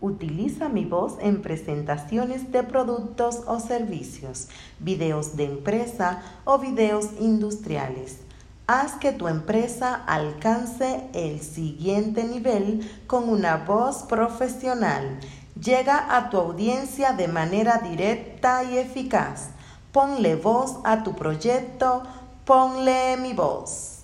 Utiliza mi voz en presentaciones de productos o servicios, videos de empresa o videos industriales. Haz que tu empresa alcance el siguiente nivel con una voz profesional. Llega a tu audiencia de manera directa y eficaz. Ponle voz a tu proyecto, ponle mi voz.